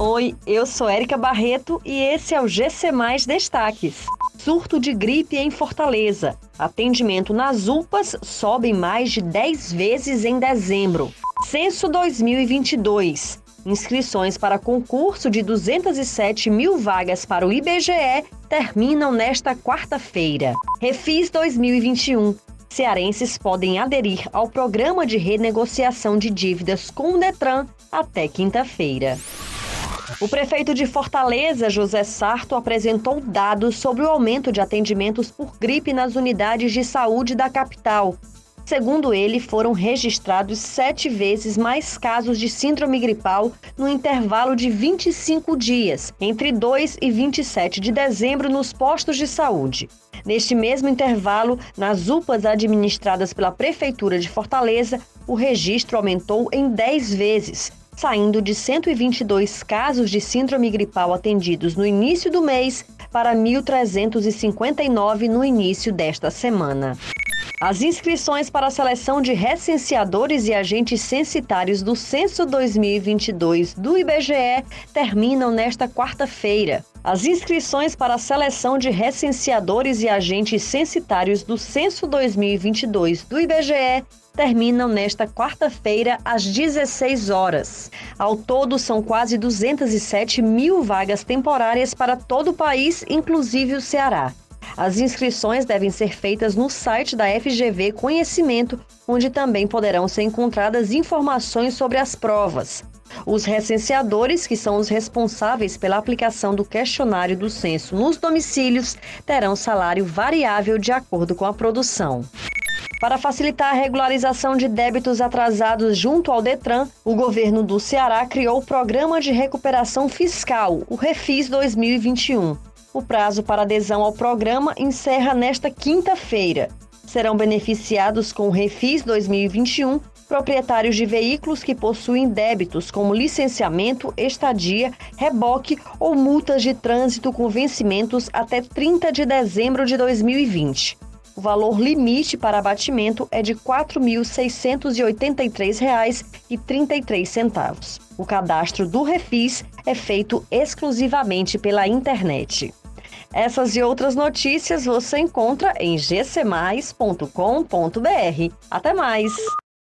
Oi, eu sou Érica Barreto e esse é o GC Mais Destaques. Surto de gripe em Fortaleza. Atendimento nas UPAs sobe mais de 10 vezes em dezembro. Censo 2022. Inscrições para concurso de 207 mil vagas para o IBGE terminam nesta quarta-feira. Refis 2021. Cearenses podem aderir ao programa de renegociação de dívidas com o Detran até quinta-feira. O prefeito de Fortaleza, José Sarto, apresentou dados sobre o aumento de atendimentos por gripe nas unidades de saúde da capital. Segundo ele, foram registrados sete vezes mais casos de síndrome gripal no intervalo de 25 dias, entre 2 e 27 de dezembro, nos postos de saúde. Neste mesmo intervalo, nas UPAs administradas pela Prefeitura de Fortaleza, o registro aumentou em 10 vezes, saindo de 122 casos de síndrome gripal atendidos no início do mês para 1.359 no início desta semana. As inscrições para a seleção de recenseadores e agentes censitários do Censo 2022 do IBGE terminam nesta quarta-feira. As inscrições para a seleção de recenseadores e agentes censitários do Censo 2022 do IBGE terminam nesta quarta-feira às 16 horas. Ao todo, são quase 207 mil vagas temporárias para todo o país, inclusive o Ceará. As inscrições devem ser feitas no site da FGV Conhecimento, onde também poderão ser encontradas informações sobre as provas. Os recenseadores, que são os responsáveis pela aplicação do questionário do censo nos domicílios, terão salário variável de acordo com a produção. Para facilitar a regularização de débitos atrasados junto ao Detran, o governo do Ceará criou o Programa de Recuperação Fiscal, o Refis 2021. O prazo para adesão ao programa encerra nesta quinta-feira. Serão beneficiados com o Refis 2021 proprietários de veículos que possuem débitos como licenciamento, estadia, reboque ou multas de trânsito com vencimentos até 30 de dezembro de 2020. O valor limite para abatimento é de R$ 4.683,33. O cadastro do Refis é feito exclusivamente pela internet. Essas e outras notícias você encontra em gcmais.com.br. Até mais!